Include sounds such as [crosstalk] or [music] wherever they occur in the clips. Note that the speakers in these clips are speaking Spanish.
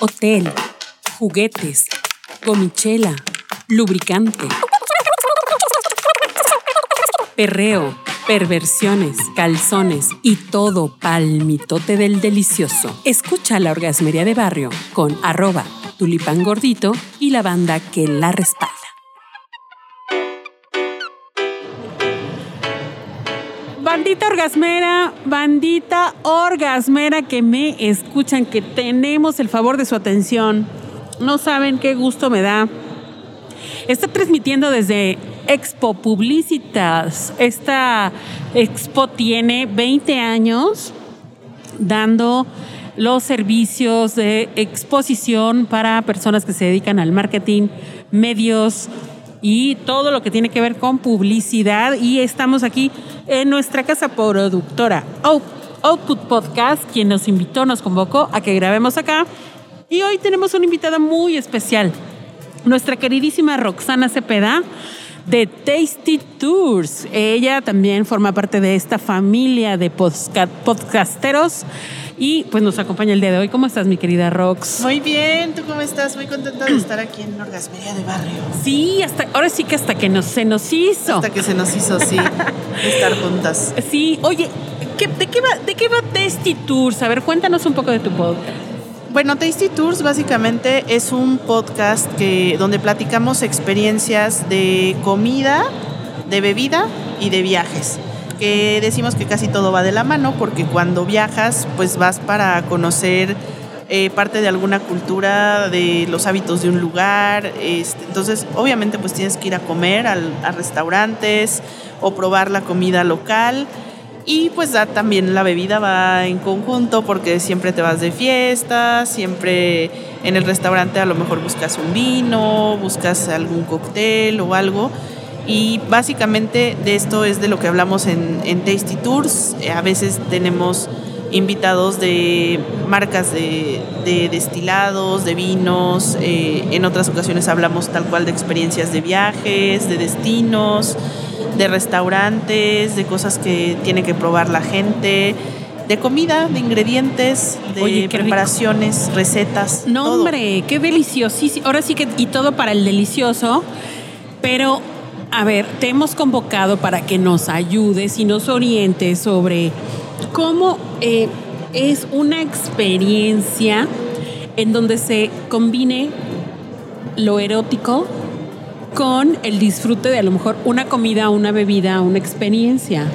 hotel, juguetes, gomichela, lubricante, perreo, perversiones, calzones y todo palmitote del delicioso. Escucha la orgasmería de barrio con arroba tulipán gordito y la banda que la respalda. Bandita orgasmera, bandita orgasmera que me escuchan, que tenemos el favor de su atención. No saben qué gusto me da. Está transmitiendo desde Expo Publicitas. Esta expo tiene 20 años dando los servicios de exposición para personas que se dedican al marketing, medios, y todo lo que tiene que ver con publicidad. Y estamos aquí en nuestra casa productora Output Podcast, quien nos invitó, nos convocó a que grabemos acá. Y hoy tenemos una invitada muy especial, nuestra queridísima Roxana Cepeda de Tasty Tours. Ella también forma parte de esta familia de podcasteros y pues nos acompaña el día de hoy. ¿Cómo estás, mi querida Rox? Muy bien, ¿tú cómo estás? Muy contenta de estar aquí en Orgasmería de Barrio. Sí, hasta ahora sí que hasta que nos, se nos hizo. Hasta que se nos hizo, sí, estar juntas. Sí, oye, de, qué va, ¿de qué va Tasty Tours? A ver, cuéntanos un poco de tu podcast. Bueno, Tasty Tours básicamente es un podcast que, donde platicamos experiencias de comida, de bebida y de viajes que decimos que casi todo va de la mano porque cuando viajas pues vas para conocer eh, parte de alguna cultura, de los hábitos de un lugar, este, entonces obviamente pues tienes que ir a comer a restaurantes o probar la comida local y pues también la bebida va en conjunto porque siempre te vas de fiesta, siempre en el restaurante a lo mejor buscas un vino, buscas algún cóctel o algo y básicamente de esto es de lo que hablamos en, Tasty Tours. Eh, a veces tenemos invitados de marcas de, destilados, de vinos. Eh, en otras ocasiones hablamos tal cual de experiencias de viajes, de destinos, de restaurantes, de cosas que tiene que probar la gente de comida, de ingredientes, de preparaciones, recetas. No, hombre, qué deliciosísimo. Ahora sí que, y todo para el delicioso, pero a ver, te hemos convocado para que nos ayudes y nos orientes sobre cómo eh, es una experiencia en donde se combine lo erótico con el disfrute de a lo mejor una comida, una bebida, una experiencia.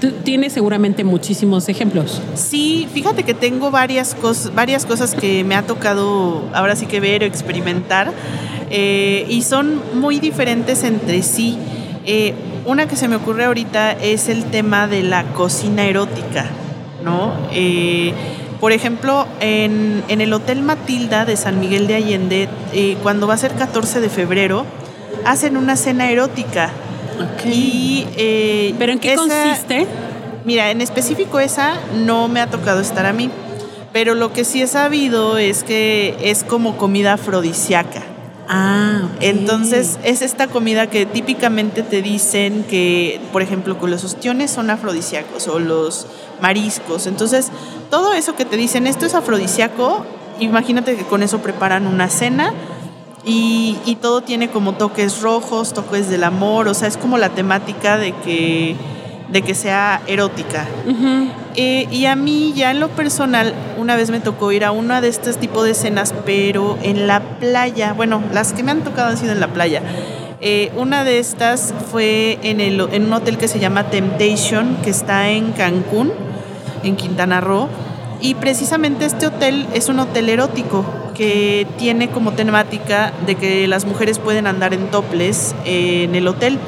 Tú tienes seguramente muchísimos ejemplos. Sí, fíjate que tengo varias, cosas, varias cosas que me ha tocado ahora sí que ver o experimentar. Eh, y son muy diferentes entre sí. Eh, una que se me ocurre ahorita es el tema de la cocina erótica, ¿no? Eh, por ejemplo, en, el Hotel Matilda de San Miguel de Allende, cuando va a ser 14 de febrero, hacen una cena erótica. ¿Pero en qué consiste? Mira, en específico esa no me ha tocado estar a mí, pero lo que sí he sabido es que es como comida afrodisíaca. Ah, entonces es esta comida que típicamente te dicen que, por ejemplo, que los ostiones son afrodisíacos o los mariscos. Entonces, todo eso que te dicen, esto es afrodisíaco, imagínate que con eso preparan una cena y, y todo tiene como toques rojos, toques del amor, o sea, es como la temática de que de que sea erótica. Eh, y a mí ya en lo personal, una vez me tocó ir a una de estos tipos de escenas, pero en la playa. Bueno, las que me han tocado han sido en la playa. Eh, una de estas fue en, el, en un hotel que se llama Temptation, que está en Cancún, en Quintana Roo. Y precisamente este hotel es un hotel erótico que tiene como temática de que las mujeres pueden andar en toples en el hotel.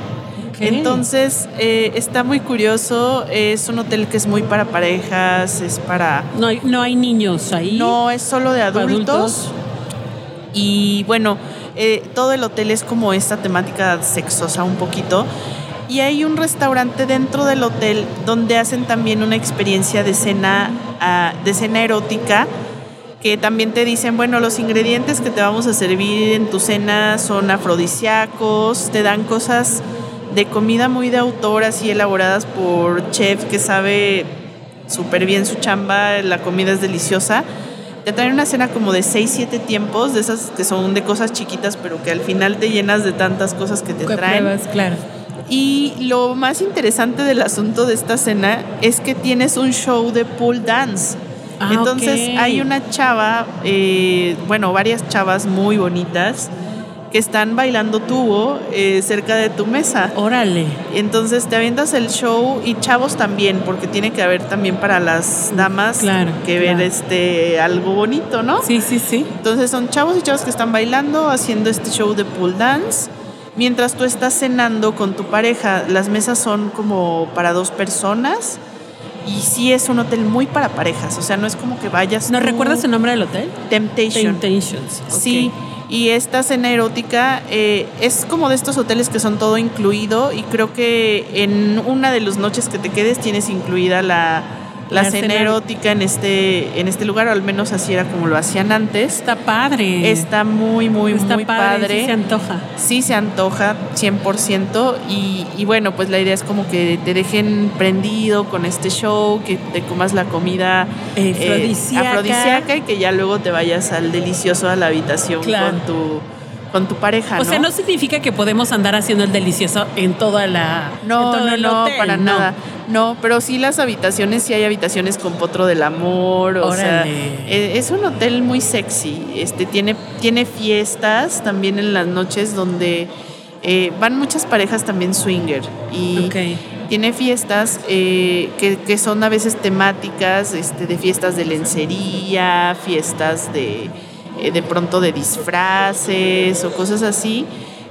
Entonces, eh, está muy curioso. Es un hotel que es muy para parejas, es para... No hay, no hay niños ahí. No, es solo de adultos. Y bueno, eh, todo el hotel es como esta temática sexosa un poquito. Y hay un restaurante dentro del hotel donde hacen también una experiencia de cena, ah, de cena erótica que también te dicen, bueno, los ingredientes que te vamos a servir en tu cena son afrodisíacos, te dan cosas de comida muy de autor, así elaboradas por chef que sabe súper bien su chamba, la comida es deliciosa. te traen una cena como de 6, 7 tiempos, de esas que son de cosas chiquitas, pero que al final te llenas de tantas cosas que te ¿Qué traen. pruebas? Claro. Y lo más interesante del asunto de esta cena es que tienes un show de pool dance. Ah, Entonces hay una chava, eh, bueno, varias chavas muy bonitas que están bailando tubo eh, cerca de tu mesa. Órale. Entonces te avientas el show y chavos también, porque tiene que haber también para las damas Claro, que ver claro. este algo bonito, ¿no? Sí, sí, sí. Entonces son chavos y chavas que están bailando, haciendo este show de pool dance. Mientras tú estás cenando con tu pareja, las mesas son como para dos personas. Y sí es un hotel muy para parejas, o sea, no es como que vayas. ¿No tú- recuerdas el nombre del hotel? Temptation. Temptations. Sí, y esta cena erótica eh, es como de estos hoteles que son todo incluido y creo que en una de las noches que te quedes tienes incluida la, la, La cena, erótica en este, en este lugar, o al menos así era como lo hacían antes. Está padre. Está muy, muy, Está muy padre. padre. sí se antoja. Sí se antoja 100% y, y bueno, pues la idea es como que te dejen prendido con este show, que te comas la comida eh, Afrodisíaca. afrodisíaca y que ya luego te vayas al delicioso a la habitación Claro. con tu con tu pareja, O sea, no significa que podemos andar haciendo el delicioso en toda la. No, todo no, el no, hotel, para no. nada. No, pero sí las habitaciones, sí hay habitaciones con potro del amor, o sea, Órale. eh, es un hotel muy sexy. Este tiene tiene fiestas también en las noches donde eh, van muchas parejas también swinger y tiene fiestas eh, que, que son a veces temáticas, este, de fiestas de lencería, fiestas de, eh, de pronto de disfraces o cosas así,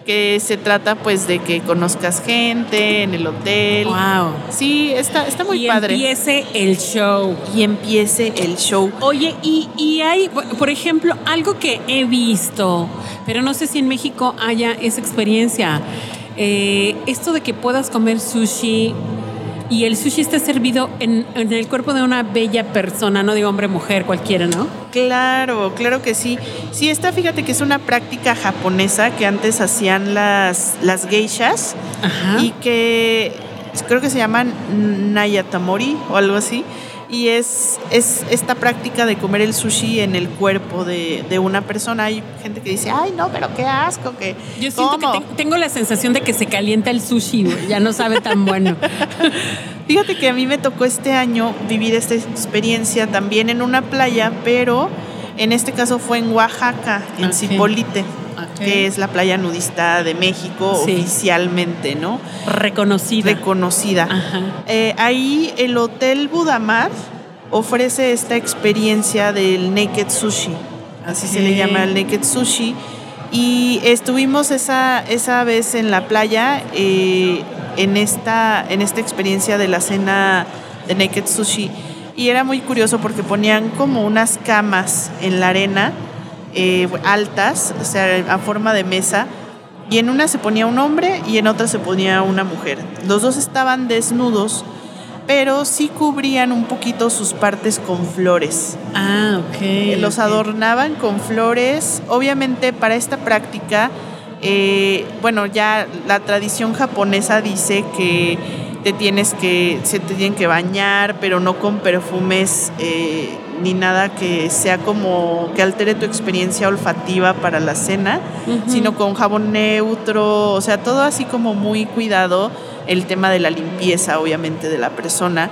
que se trata pues de que conozcas gente en el hotel. Wow. Sí, está, está muy y padre. empiece el show. Y empiece el show. Oye, y, y hay, por ejemplo, algo que he visto, pero no sé si en México haya esa experiencia. Eh, esto de que puedas comer sushi y el sushi esté servido en, en el cuerpo de una bella persona, no de hombre, mujer, cualquiera, ¿no? Claro, claro que sí. Sí, esta fíjate que es una práctica japonesa que antes hacían las, las geishas Ajá. y que creo que se llaman Nayatamori o algo así. Y es, es esta práctica de comer el sushi en el cuerpo de, de una persona. Hay gente que dice, ay, no, pero qué asco, que Yo siento ¿cómo?". que te- tengo la sensación de que se calienta el sushi, ya no sabe tan bueno. [laughs] Fíjate que a mí me tocó este año vivir esta experiencia también en una playa, pero en este caso fue en Oaxaca, en Ok. Zipolite, Ok. que es la playa nudista de México Sí. oficialmente, ¿no? Reconocida. Reconocida. Ajá. Eh, ahí el Hotel Budamar ofrece esta experiencia del Naked Sushi, así se le llama el Naked Sushi. Y estuvimos esa, esa vez en la playa eh, en, esta, en esta experiencia de la cena de Naked Sushi. Y era muy curioso porque ponían como unas camas en la arena eh, altas, o sea, a forma de mesa. Y en una se ponía un hombre y en otra se ponía una mujer. Los dos estaban desnudos, pero sí cubrían un poquito sus partes con flores. Ah, ok. Eh, Los adornaban con flores. Obviamente para esta práctica, eh, bueno, ya la tradición japonesa dice que te tienes que, se te tienen que bañar, pero no con perfumes eh, ni nada que sea como que altere tu experiencia olfativa para la cena, sino con jabón neutro, o sea, todo así como muy cuidado, el tema de la limpieza, obviamente, de la persona.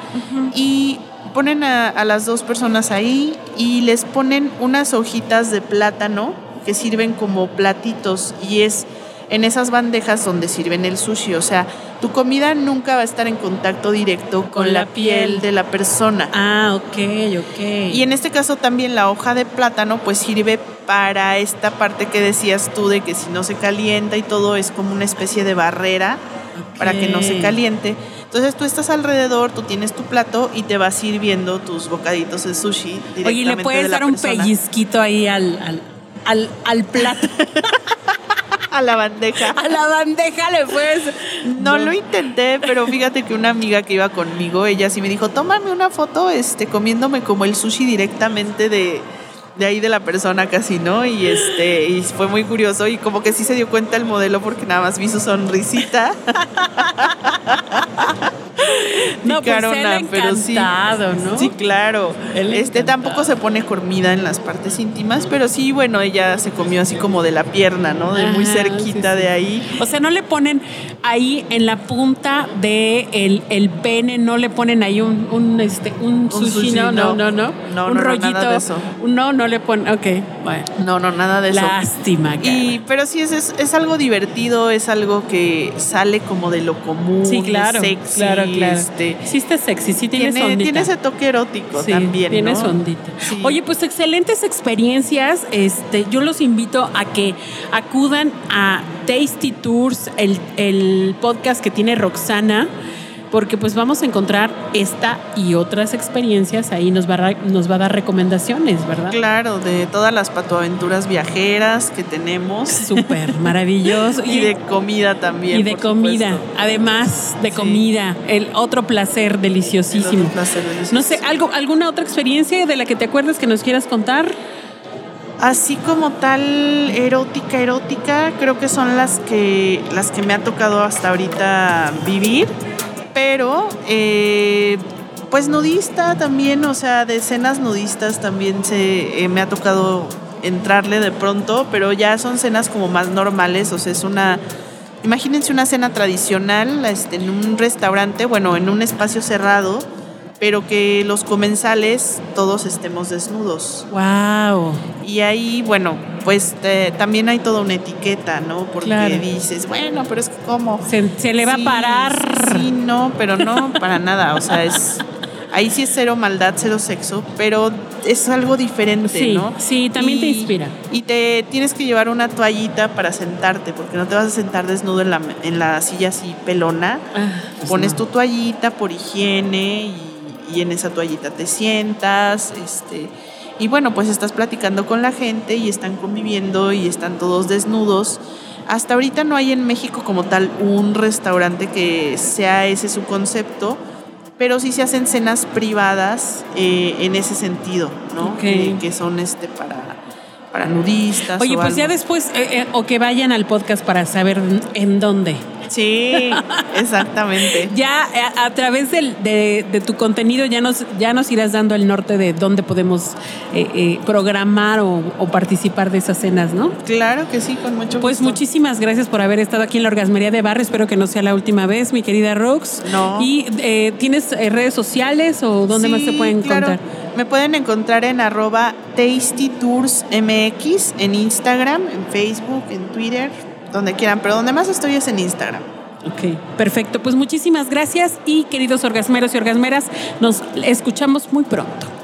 Y ponen a, a las dos personas ahí y les ponen unas hojitas de plátano que sirven como platitos y es en esas bandejas donde sirven el sushi. O sea, tu comida nunca va a estar en contacto directo con, Con la la piel piel. de la persona. Ah, ok, ok. Y en este caso también la hoja de plátano pues sirve para esta parte que decías tú de que si no se calienta y todo es como una especie de barrera para que no se caliente. Entonces tú estás alrededor, tú tienes tu plato y te vas sirviendo tus bocaditos de sushi directamente Oye, ¿y le de puedes la dar un persona pellizquito ahí al, al, al, al plato? [laughs] a la bandeja. a la bandeja le puedes. No lo intenté, pero fíjate que una amiga que iba conmigo, ella sí me dijo, tómame una foto este, comiéndome como el sushi directamente de, de ahí de la persona casi, ¿no? Y este, y fue muy curioso y como que sí se dio cuenta el modelo porque nada más vi su sonrisita. [laughs] No, pues él picarona, pero sí. encantado, ¿no? Sí, claro. Él Este encantado. tampoco se pone comida en las partes íntimas, pero sí, bueno, ella se comió así como de la pierna, ¿no? De muy cerquita sí, sí. de ahí. O sea, no le ponen ahí en la punta de el, el pene, no le ponen ahí un, un, este, un sushi, sushi, no, no, no, no. no. No, un no, no, rollito. nada de eso. No, no le ponen. Ok, bueno. No, no, nada de eso. Lástima, Y, pero sí, es, es, es algo divertido, es algo que sale como de lo común, Sí, claro. es sexy, claro, claro. este, sí está sexy, sí tiene, tiene, ondita. tiene ese toque erótico Sí, también, tiene ¿no? su ondita. Sí. Oye, pues excelentes experiencias. Este, yo los invito a que acudan a Tasty Tours, el, el podcast que tiene Roxana, porque pues vamos a encontrar esta y otras experiencias. Ahí nos va a, nos va a dar recomendaciones, ¿verdad? Claro, de todas las patoaventuras viajeras que tenemos. Súper [laughs] maravilloso. Y de comida también. y de por comida, supuesto. además de Sí. comida, el otro placer El deliciosísimo. otro placer delicioso. No sé, algo, alguna otra experiencia de la que te acuerdas que nos quieras contar. Así como tal erótica, erótica, creo que son las que las que me ha tocado hasta ahorita vivir. Pero eh, pues nudista también, o sea, de escenas nudistas también se eh, me ha tocado entrarle de pronto, pero ya son cenas como más normales, o sea, es una imagínense una cena tradicional este, en un restaurante, bueno, en un espacio cerrado, pero que los comensales todos estemos desnudos. Wow. Y ahí, bueno, pues eh, también hay toda una etiqueta, ¿no? Porque Claro. dices, bueno, pero es que cómo. Se, se le va a parar. Sí, no, pero no para nada. O sea, es. Ahí sí es cero maldad, cero sexo, pero es algo diferente, Sí, ¿no? sí, también te inspira. Y te tienes que llevar una toallita para sentarte, porque no te vas a sentar desnudo en la, en la silla así pelona. Ah, pues Pones no. tu toallita por higiene y, y en esa toallita te sientas, este, y bueno, pues estás platicando con la gente y están conviviendo y están todos desnudos. Hasta ahorita no hay en México como tal un restaurante que sea ese su concepto, pero sí se hacen cenas privadas eh, en ese sentido, ¿no? Ok. Que, que son este para, para nudistas. Oye, o pues ya después, eh, eh, o que vayan al podcast para saber en dónde. Sí, [laughs] exactamente. Ya a, a través del- de, de tu contenido ya nos, ya nos irás dando el norte de dónde podemos eh, eh, programar o, o participar de esas cenas, ¿no? Claro que sí, con mucho Pues gusto. muchísimas gracias por haber estado aquí en la Orgasmería de Barrio. Espero que no sea la última vez, mi querida Rox. No. ¿Y eh, tienes eh, redes sociales o dónde más te pueden claro. encontrar? Me pueden encontrar en arroba tastytoursmx en Instagram, en Facebook, en Twitter, donde quieran, pero donde más estoy es en Instagram. Ok, perfecto. Pues muchísimas gracias y queridos orgasmeros y orgasmeras, nos escuchamos muy pronto.